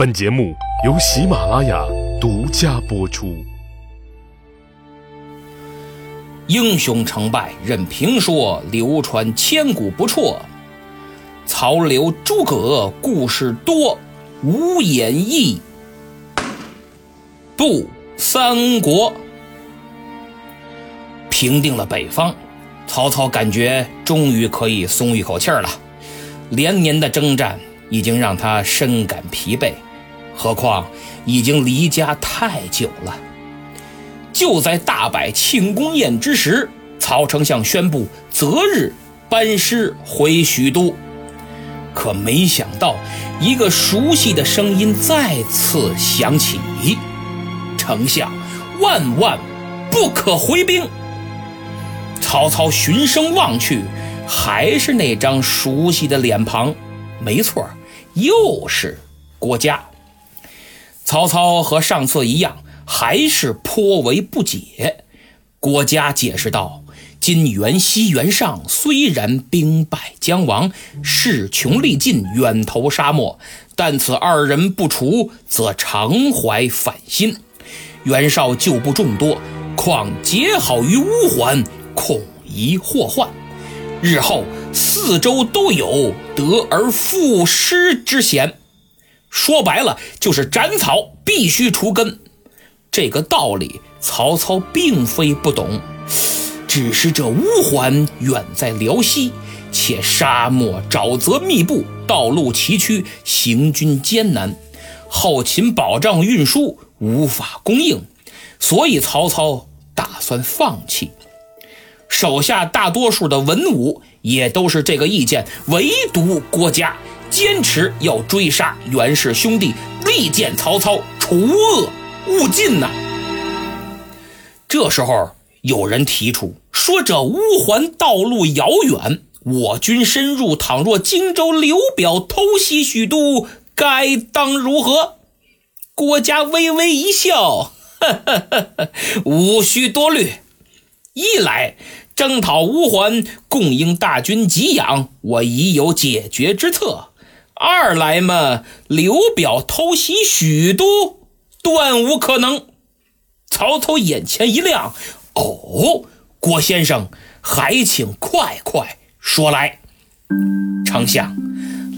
本节目由喜马拉雅独家播出。英雄成败任评说，流传千古不辍。曹刘诸葛故事多，无演义不三国。平定了北方，曹操感觉终于可以松一口气儿了。连年的征战已经让他深感疲惫，何况已经离家太久了。就在大摆庆功宴之时，曹丞相宣布择日班师回许都。可没想到，一个熟悉的声音再次响起：“丞相，万万不可回兵！”曹操循声望去，还是那张熟悉的脸庞，没错，又是郭嘉。曹操和上次一样。还是颇为不解。郭嘉解释道：“今袁熙、袁尚虽然兵败将亡，势穷力尽，远投沙漠，但此二人不除，则常怀反心。袁绍旧部众多，况结好于乌桓，恐疑祸患。日后四周都有得而复失之嫌。说白了，就是斩草必须除根。”这个道理，曹操并非不懂，只是这乌桓远在辽西，且沙漠沼泽密布，道路崎岖，行军艰难，后勤保障运输无法供应，所以曹操打算放弃。手下大多数的文武也都是这个意见，唯独郭嘉坚持要追杀袁氏兄弟，力荐曹操除恶。务尽呐！这时候有人提出说：“这乌桓道路遥远，我军深入，倘若荆州刘表偷袭许都，该当如何？”郭嘉微微一笑：“呵呵呵无需多虑。一来征讨乌桓，供应大军给养，我已有解决之策；二来嘛，刘表偷袭许都。”断无可能。曹操眼前一亮，哦，郭先生，还请快快说来。丞相，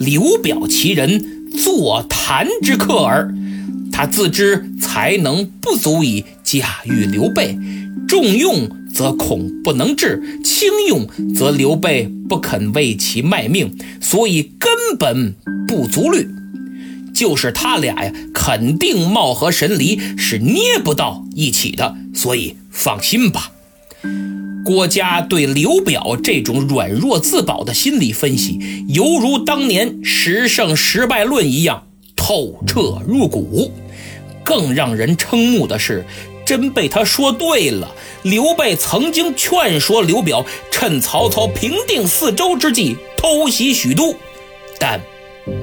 刘表其人，坐谈之客耳。他自知才能不足以驾驭刘备，重用则恐不能治，轻用则刘备不肯为其卖命，所以根本不足虑。就是他俩呀，肯定貌合神离，是捏不到一起的，所以放心吧。郭嘉对刘表这种软弱自保的心理分析，犹如当年十胜十败论一样透彻入骨。更让人瞠目的是，真被他说对了。刘备曾经劝说刘表，趁曹操平定四周之际偷袭许都，但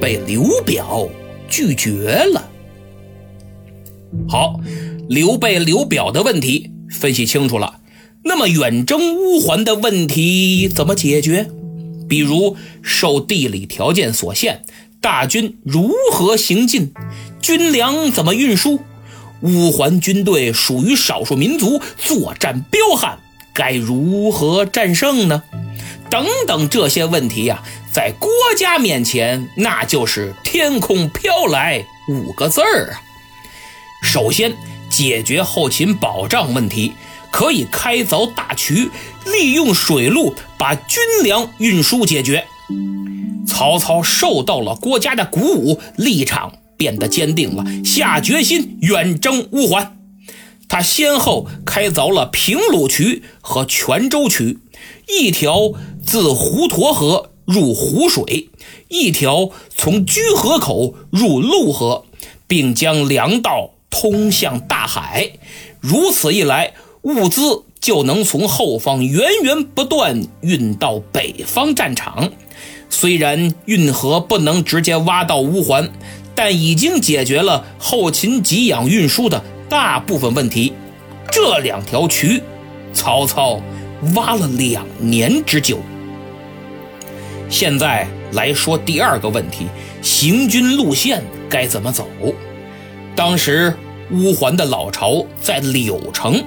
被刘表。拒绝了。好，刘备、刘表的问题分析清楚了，那么远征乌桓的问题怎么解决？比如受地理条件所限，大军如何行进？军粮怎么运输？乌桓军队属于少数民族，作战彪悍，该如何战胜呢？等等这些问题呀。在郭嘉面前，那就是天空飘来五个字儿啊！首先解决后勤保障问题，可以开凿大渠，利用水路把军粮运输解决。曹操受到了郭嘉的鼓舞，立场变得坚定了，下决心远征乌桓。他先后开凿了平鲁渠和泉州渠，一条自滹沱河。入湖水，一条从居河口入陆河，并将粮道通向大海。如此一来，物资就能从后方源源不断运到北方战场。虽然运河不能直接挖到乌桓，但已经解决了后勤给养运输的大部分问题。这两条渠，曹操挖了两年之久。现在来说第二个问题，行军路线该怎么走。当时乌桓的老巢在柳城，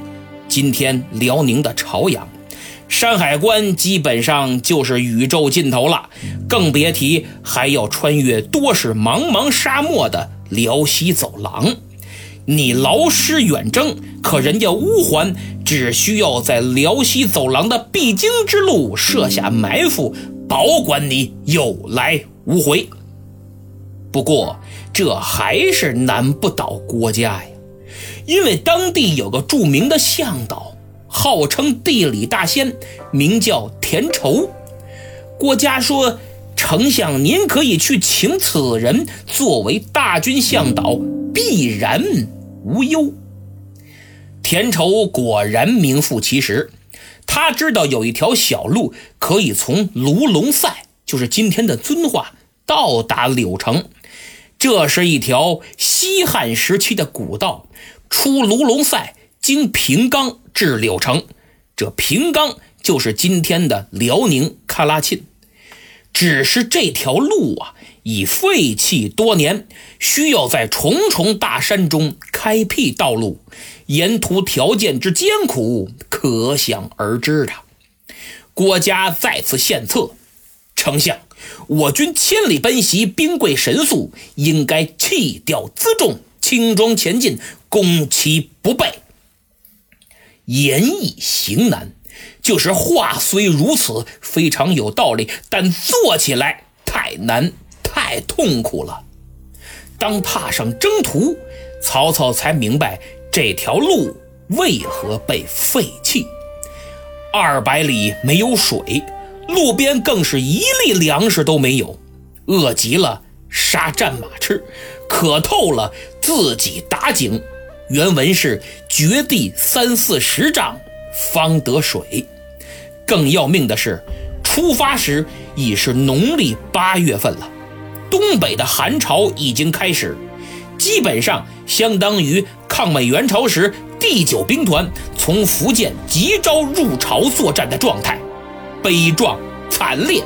今天辽宁的朝阳。山海关基本上就是宇宙尽头了，更别提还要穿越多是茫茫沙漠的辽西走廊。你劳师远征，可人家乌桓只需要在辽西走廊的必经之路设下埋伏，保管你有来无回。不过这还是难不倒郭嘉呀，因为当地有个著名的向导。号称地理大仙，名叫田畴。郭嘉说：“丞相，您可以去请此人作为大军向导，必然无忧。”田畴果然名副其实，他知道有一条小路可以从卢龙塞，就是今天的遵化，到达柳城。这是一条西汉时期的古道，出卢龙塞。经平冈至柳城，这平冈就是今天的辽宁喀拉沁。只是这条路啊，已废弃多年，需要在重重大山中开辟道路，沿途条件之艰苦，可想而知的。郭嘉再次献策：丞相，我军千里奔袭，兵贵神速，应该弃掉辎重，轻装前进，攻其不备。言易行难，就是话虽如此，非常有道理，但做起来太难，太痛苦了。当踏上征途，曹操才明白这条路为何被废弃。二百里没有水，路边更是一粒粮食都没有，饿极了杀战马吃，渴透了自己打井。原文是掘地三四十丈方得水，更要命的是，出发时已是农历八月份了，东北的寒潮已经开始，基本上相当于抗美援朝时第九兵团从福建急招入朝作战的状态，悲壮惨烈。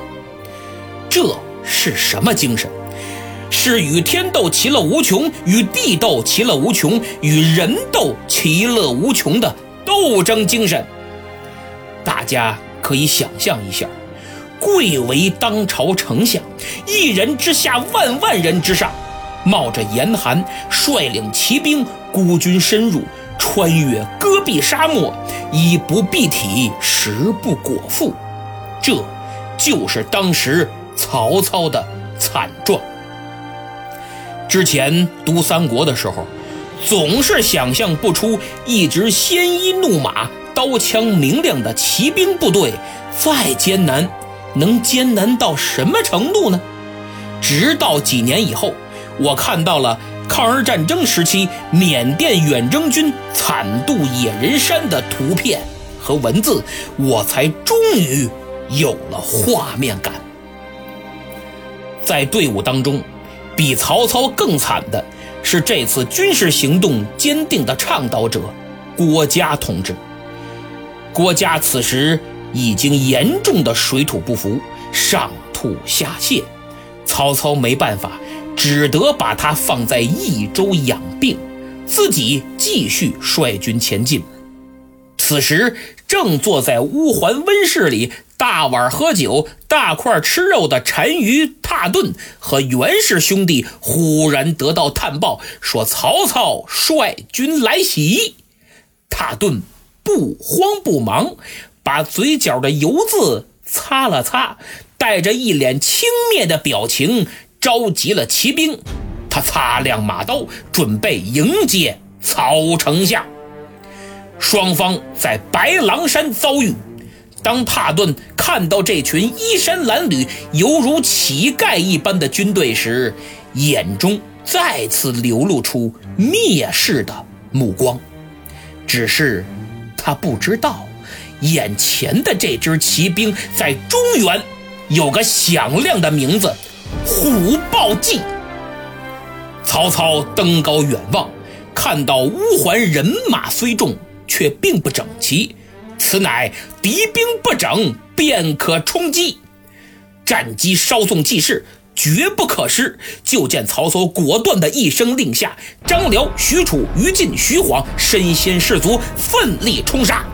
这是什么精神？是与天斗其乐无穷，与地斗其乐无穷，与人斗其乐无穷的斗争精神。大家可以想象一下，贵为当朝丞相，一人之下，万万人之上，冒着严寒，率领骑兵孤军深入，穿越戈壁沙漠，衣不蔽体，食不果腹，这就是当时曹操的惨状。之前读三国的时候，总是想象不出一支鲜衣怒马、刀枪明亮的骑兵部队再艰难，能艰难到什么程度呢？直到几年以后，我看到了抗日战争时期缅甸远征军惨渡野人山的图片和文字，我才终于有了画面感。在队伍当中。比曹操更惨的是，这次军事行动坚定的倡导者郭嘉同志。郭嘉此时已经严重的水土不服，上吐下泻，曹操没办法，只得把他放在益州养病，自己继续率军前进。此时正坐在乌桓温室里。大碗喝酒、大块吃肉的单于、踏顿和袁氏兄弟忽然得到探报，说曹操率军来袭。踏顿不慌不忙，把嘴角的油渍擦了擦，带着一脸轻蔑的表情，召集了骑兵。他擦亮马刀，准备迎接曹丞相。双方在白狼山遭遇。当帕顿看到这群衣衫褴褛、犹如乞丐一般的军队时，眼中再次流露出蔑视的目光。只是他不知道，眼前的这支骑兵在中原有个响亮的名字——虎豹骑。曹操登高远望，看到乌桓人马虽众，却并不整齐。此乃敌兵不整，便可冲击。战机稍纵即逝，绝不可失。就见曹操果断的一声令下，张辽、许褚、于禁、徐晃身先士卒，奋力冲杀。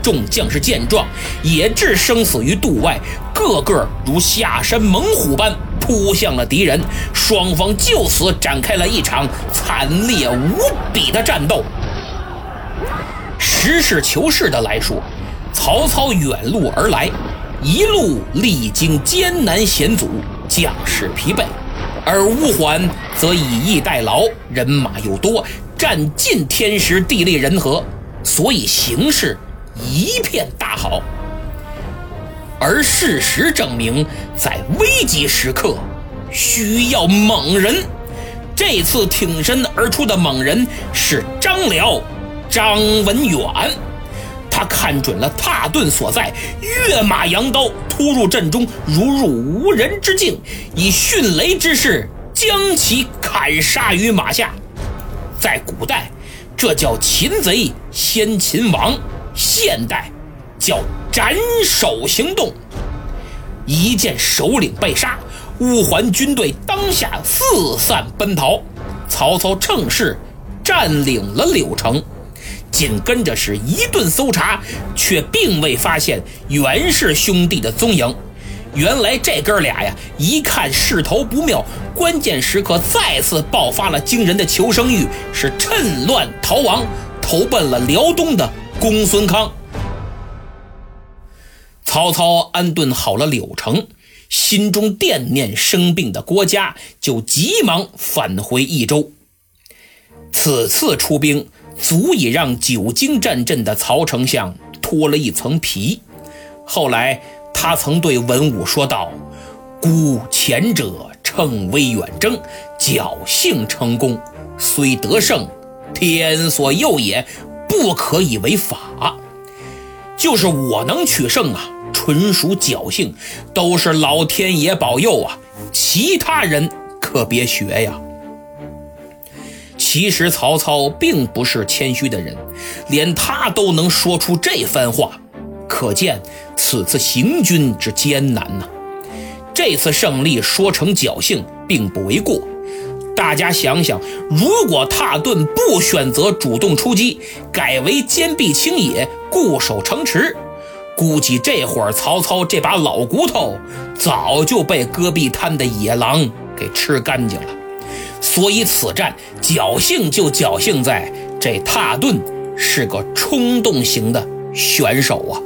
众将士见状，也置生死于度外，个个如下山猛虎般扑向了敌人。双方就此展开了一场惨烈无比的战斗。实事求是的来说，曹操远路而来，一路历经艰难险阻，将士疲惫；而乌桓则以逸待劳，人马又多，占尽天时地利人和，所以形势。一片大好，而事实证明，在危急时刻需要猛人。这次挺身而出的猛人是张辽、张文远。他看准了踏顿所在，跃马扬刀突入阵中，如入无人之境，以迅雷之势将其砍杀于马下。在古代，这叫擒贼先擒王。现代叫斩首行动，一见首领被杀，乌桓军队当下四散奔逃。曹操趁势占领了柳城，紧跟着是一顿搜查，却并未发现袁氏兄弟的踪影。原来这哥俩呀，一看势头不妙，关键时刻再次爆发了惊人的求生欲，是趁乱逃亡，投奔了辽东的。公孙康，曹操安顿好了柳城，心中惦念生病的郭嘉，就急忙返回益州。此次出兵，足以让久经战阵的曹丞相脱了一层皮。后来，他曾对文武说道：“孤前者乘威远征，侥幸成功，虽得胜，天所佑也。”不可以为法，就是我能取胜啊，纯属侥幸，都是老天爷保佑啊！其他人可别学呀。其实曹操并不是谦虚的人，连他都能说出这番话，可见此次行军之艰难呐。这次胜利说成侥幸，并不为过。大家想想，如果踏顿不选择主动出击，改为坚壁清野、固守城池，估计这会儿曹操这把老骨头早就被戈壁滩的野狼给吃干净了。所以此战侥幸就侥幸在这踏顿是个冲动型的选手啊。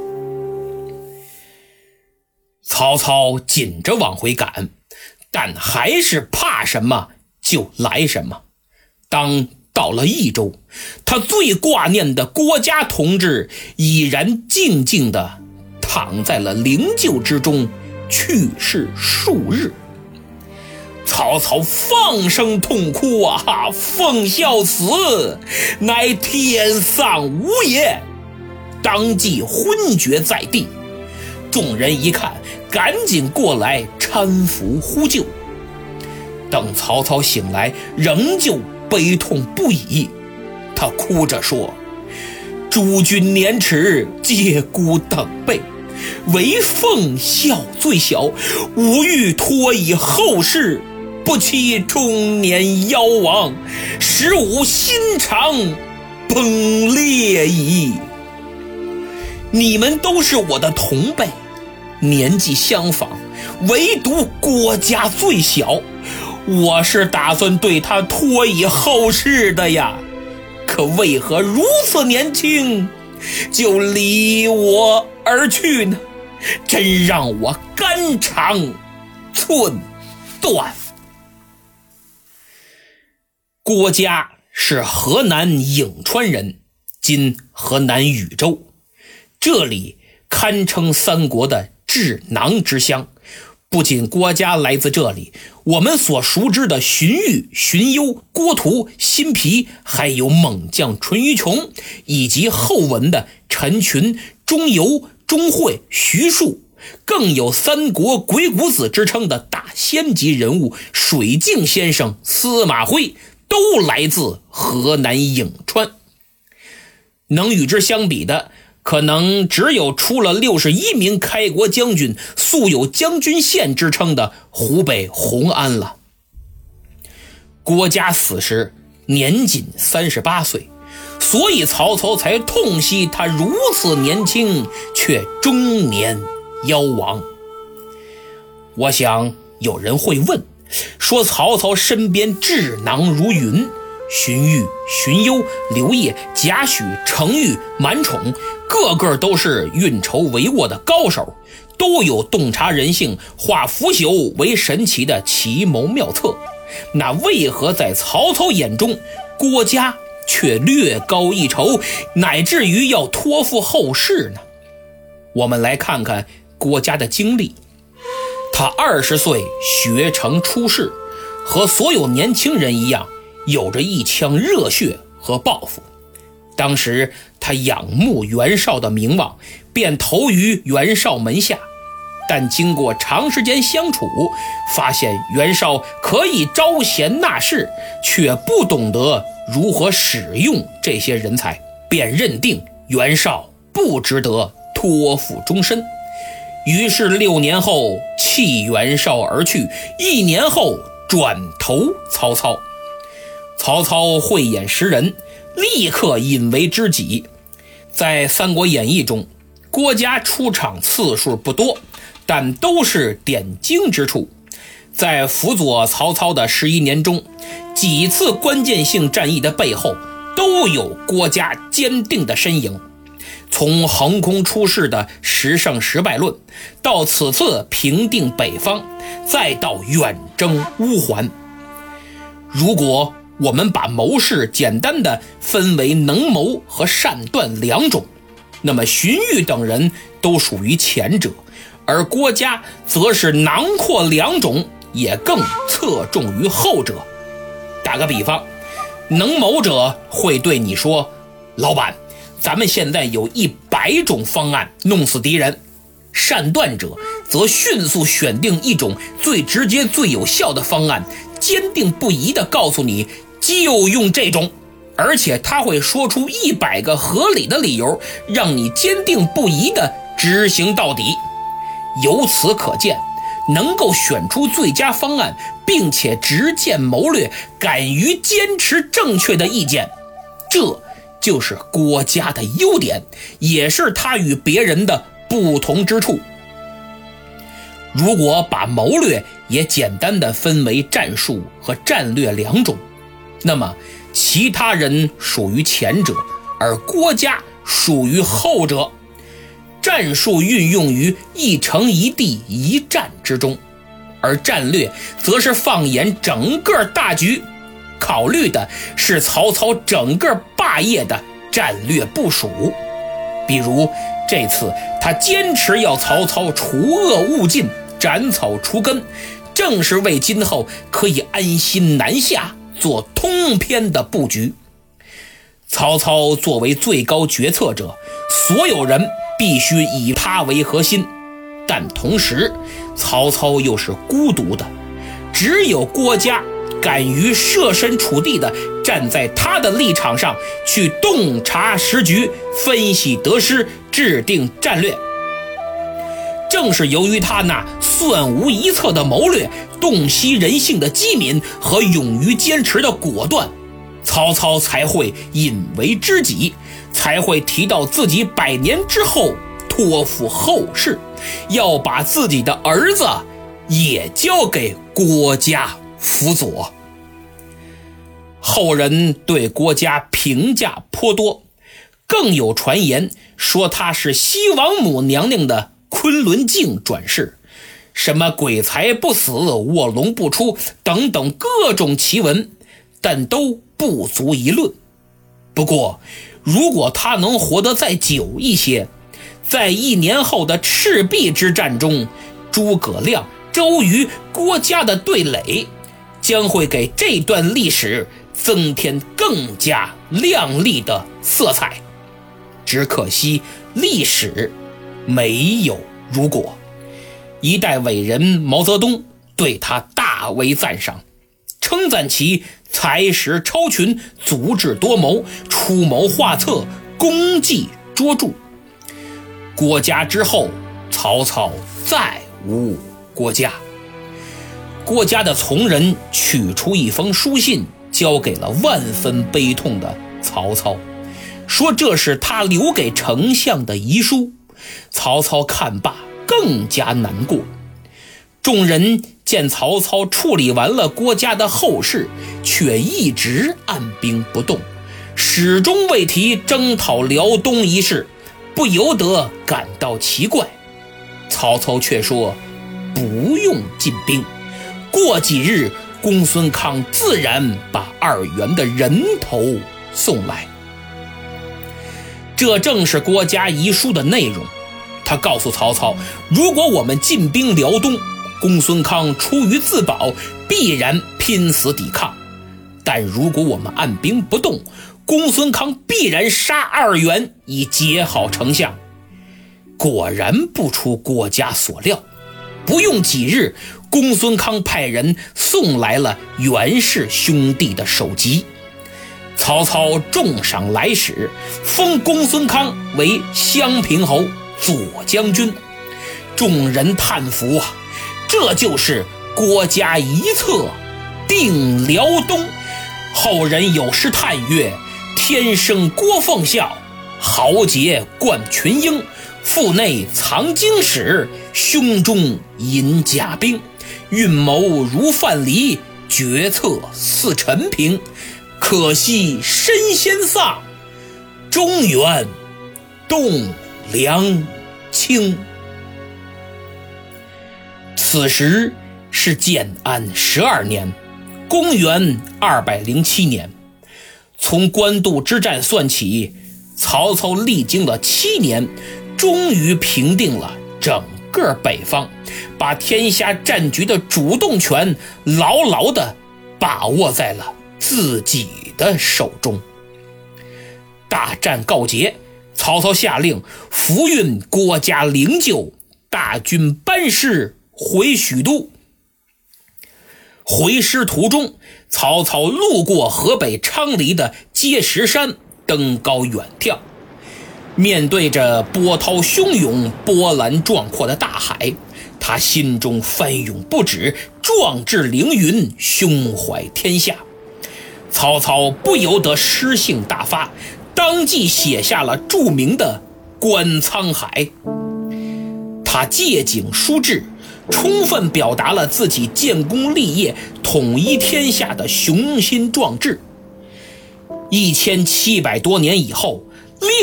曹操紧着往回赶，但还是怕什么？就来什么。当到了益州，他最挂念的郭嘉同志已然静静地躺在了灵柩之中，去世数日。曹操放声痛哭啊！奉孝死，乃天丧吾也，当即昏厥在地。众人一看，赶紧过来搀扶呼救。等曹操醒来，仍旧悲痛不已。他哭着说：“诸君年齿，皆孤等辈，唯奉孝最小。吾欲托以后事，不期中年妖王，使吾心肠崩裂矣。你们都是我的同辈，年纪相仿，唯独郭家最小。”我是打算对他托以后事的呀，可为何如此年轻就离我而去呢？真让我肝肠寸断。郭嘉是河南颍川人，今河南禹州，这里堪称三国的智囊之乡。不仅郭嘉来自这里，我们所熟知的荀彧、荀攸、郭图、辛毗，还有猛将淳于琼，以及后文的陈群、钟繇、钟会、徐庶，更有三国鬼谷子之称的大仙级人物水镜先生司马徽，都来自河南颍川。能与之相比的，可能只有出了六十一名开国将军、素有将军县之称的湖北红安了。郭嘉死时年仅三十八岁，所以曹操才痛惜他如此年轻却中年夭亡。我想有人会问，说曹操身边智囊如云。荀彧、荀攸、刘烨、贾诩、程昱、满宠，个个都是运筹帷幄的高手，都有洞察人性、化腐朽为神奇的奇谋妙策。那为何在曹操眼中，郭嘉却略高一筹，乃至于要托付后事呢？我们来看看郭嘉的经历。他二十岁学成出世，和所有年轻人一样。有着一腔热血和抱负，当时他仰慕袁绍的名望，便投于袁绍门下。但经过长时间相处，发现袁绍可以招贤纳士，却不懂得如何使用这些人才，便认定袁绍不值得托付终身。于是六年后弃袁绍而去，一年后转投曹操。曹操慧眼识人，立刻引为知己。在《三国演义》中，郭嘉出场次数不多，但都是点睛之处。在辅佐曹操的十一年中，几次关键性战役的背后，都有郭嘉坚定的身影。从横空出世的十胜十败论，到此次平定北方，再到远征乌桓，如果。我们把谋士简单的分为能谋和善断两种，那么荀彧等人都属于前者，而郭嘉则是囊括两种，也更侧重于后者。打个比方，能谋者会对你说：“老板，咱们现在有一百种方案弄死敌人。”善断者则迅速选定一种最直接、最有效的方案。坚定不移地告诉你，就用这种，而且他会说出一百个合理的理由，让你坚定不移地执行到底。由此可见，能够选出最佳方案，并且执见谋略，敢于坚持正确的意见，这就是郭嘉的优点，也是他与别人的不同之处。如果把谋略也简单的分为战术和战略两种，那么其他人属于前者，而郭嘉属于后者。战术运用于一城一地一战之中，而战略则是放眼整个大局，考虑的是曹操整个霸业的战略部署。比如这次他坚持要曹操除恶务尽。斩草除根，正是为今后可以安心南下做通篇的布局。曹操作为最高决策者，所有人必须以他为核心。但同时，曹操又是孤独的，只有郭嘉敢于设身处地的站在他的立场上去洞察时局，分析得失，制定战略。正是由于他那算无一策的谋略、洞悉人性的机敏和勇于坚持的果断，曹操才会引为知己，才会提到自己百年之后托付后事，要把自己的儿子也交给郭嘉辅佐。后人对郭嘉评价颇多，更有传言说他是西王母娘娘的。昆仑镜转世，什么鬼才不死，卧龙不出等等各种奇闻，但都不足一论。不过，如果他能活得再久一些，在一年后的赤壁之战中，诸葛亮、周瑜、郭嘉的对垒，将会给这段历史增添更加亮丽的色彩。只可惜历史。没有如果，一代伟人毛泽东对他大为赞赏，称赞其才识超群、足智多谋、出谋划策、功绩卓著。郭嘉之后，曹操再无郭嘉。郭嘉的从人取出一封书信，交给了万分悲痛的曹操，说这是他留给丞相的遗书。曹操看罢，更加难过。众人见曹操处理完了郭嘉的后事，却一直按兵不动，始终未提征讨辽东一事，不由得感到奇怪。曹操却说：“不用进兵。”过几日，公孙康自然把二袁的人头送来。这正是郭嘉遗书的内容。他告诉曹操，如果我们进兵辽东，公孙康出于自保，必然拼死抵抗；但如果我们按兵不动，公孙康必然杀二袁，以结好丞相。果然不出郭嘉所料，不用几日。公孙康派人送来了袁氏兄弟的首级，曹操重赏来使，封公孙康为襄平侯、左将军。众人叹服啊，这就是郭嘉一策定辽东。后人有诗叹曰：“天生郭奉孝，豪杰冠群英，腹内藏经史，胸中隐甲兵。”运谋如范蠡，决策似陈平。可惜身先丧，中原栋梁清。此时是建安十二年，公元二百零七年。从官渡之战算起，曹操历经了七年，终于平定了整。个北方，把天下战局的主动权牢牢地把握在了自己的手中。大战告捷，曹操下令扶运郭嘉灵柩，大军班师回许都。回师途中，曹操路过河北昌黎的碣石山，登高远眺。面对着波涛汹涌、波澜壮阔的大海，他心中翻涌不止，壮志凌云，胸怀天下。曹操不由得诗兴大发，当即写下了著名的《观沧海》。他借景抒志，充分表达了自己建功立业、统一天下的雄心壮志。一千七百多年以后。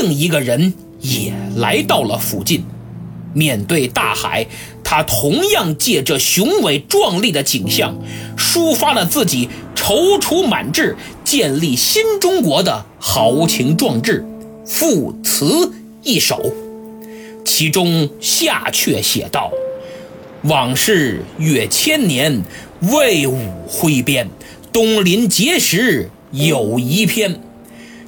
另一个人也来到了附近，面对大海，他同样借这雄伟壮丽的景象，抒发了自己踌躇满志、建立新中国的豪情壮志，赋词一首。其中下阙写道：“往事越千年，魏武挥鞭，东临碣石有遗篇。”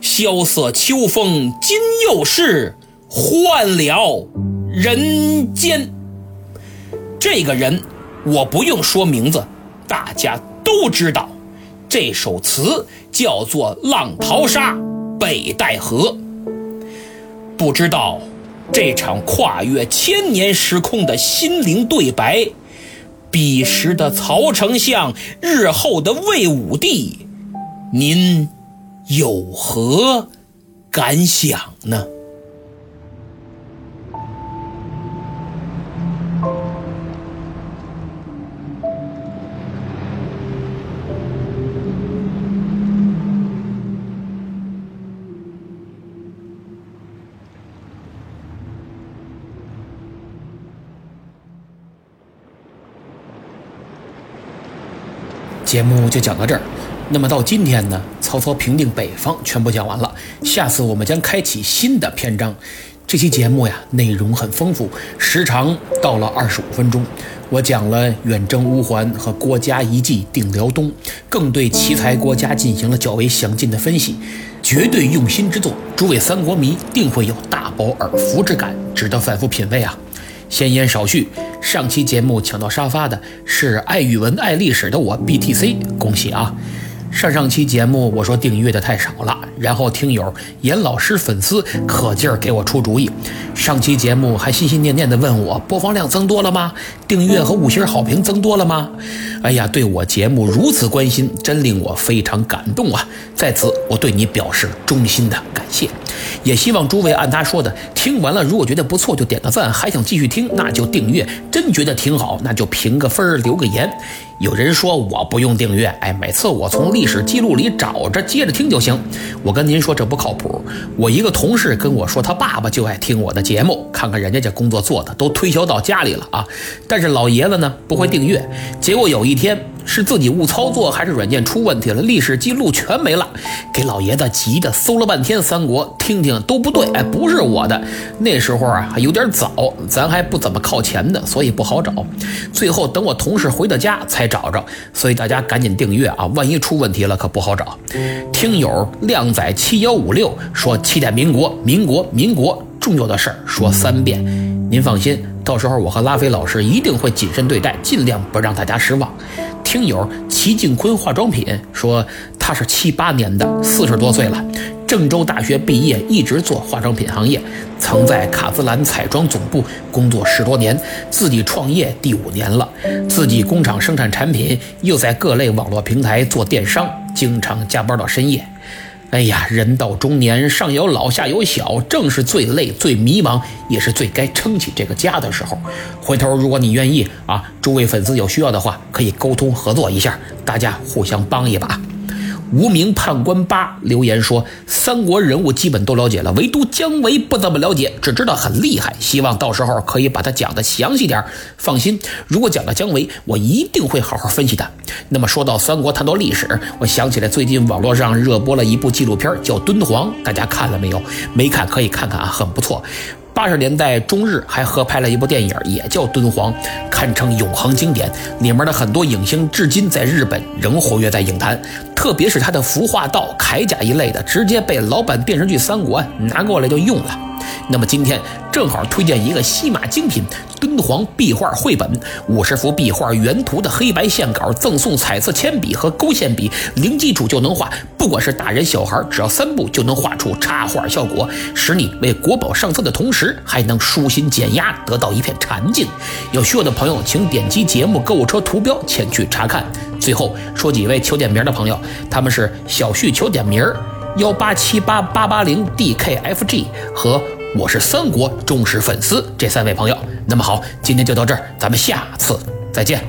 萧瑟秋风今又是，换了人间。这个人，我不用说名字，大家都知道。这首词叫做《浪淘沙·北戴河》。不知道这场跨越千年时空的心灵对白，彼时的曹丞相，日后的魏武帝，您？有何感想呢？节目就讲到这儿。那么到今天呢，曹操平定北方全部讲完了。下次我们将开启新的篇章。这期节目呀，内容很丰富，时长到了二十五分钟。我讲了远征乌桓和郭嘉一计定辽东，更对奇才郭嘉进行了较为详尽的分析，绝对用心之作。诸位三国迷定会有大饱耳福之感，值得反复品味啊。闲言少叙，上期节目抢到沙发的是爱语文爱历史的我 BTC，恭喜啊！上上期节目我说订阅的太少了，然后听友严老师粉丝可劲儿给我出主意。上期节目还心心念念的问我播放量增多了吗？订阅和五星好评增多了吗？哎呀，对我节目如此关心，真令我非常感动啊！在此我对你表示衷心的感谢，也希望诸位按他说的听完了，如果觉得不错就点个赞，还想继续听那就订阅，真觉得挺好那就评个分儿留个言。有人说我不用订阅，哎，每次我从历史记录里找着接着听就行。我跟您说这不靠谱。我一个同事跟我说，他爸爸就爱听我的节目，看看人家这工作做的都推销到家里了啊。但是老爷子呢不会订阅，结果有一天。是自己误操作，还是软件出问题了？历史记录全没了，给老爷子急的搜了半天《三国》，听听都不对，哎，不是我的。那时候啊还有点早，咱还不怎么靠前的，所以不好找。最后等我同事回到家才找着，所以大家赶紧订阅啊，万一出问题了可不好找。听友靓仔七幺五六说：“期待民国，民国，民国，重要的事儿说三遍。”您放心，到时候我和拉菲老师一定会谨慎对待，尽量不让大家失望。听友齐静坤化妆品说，他是七八年的，四十多岁了，郑州大学毕业，一直做化妆品行业，曾在卡姿兰彩妆总部工作十多年，自己创业第五年了，自己工厂生产产品，又在各类网络平台做电商，经常加班到深夜。哎呀，人到中年，上有老下有小，正是最累、最迷茫，也是最该撑起这个家的时候。回头，如果你愿意啊，诸位粉丝有需要的话，可以沟通合作一下，大家互相帮一把。无名判官八留言说：“三国人物基本都了解了，唯独姜维不怎么了解，只知道很厉害。希望到时候可以把他讲的详细点。放心，如果讲到姜维，我一定会好好分析的。那么说到三国，谈到历史，我想起来最近网络上热播了一部纪录片，叫《敦煌》，大家看了没有？没看可以看看啊，很不错。”八十年代中日还合拍了一部电影，也叫《敦煌》，堪称永恒经典。里面的很多影星至今在日本仍活跃在影坛，特别是他的服化道、铠甲一类的，直接被老版电视剧《三国》拿过来就用了。那么今天正好推荐一个西马精品敦煌壁画绘本，五十幅壁画原图的黑白线稿，赠送彩色铅笔和勾线笔，零基础就能画，不管是大人小孩，只要三步就能画出插画效果，使你为国宝上色的同时，还能舒心减压，得到一片禅境。有需要的朋友，请点击节目购物车图标前去查看。最后说几位求点名的朋友，他们是小旭求点名儿幺八七八八八零 DKFG 和。我是三国忠实粉丝，这三位朋友，那么好，今天就到这儿，咱们下次再见。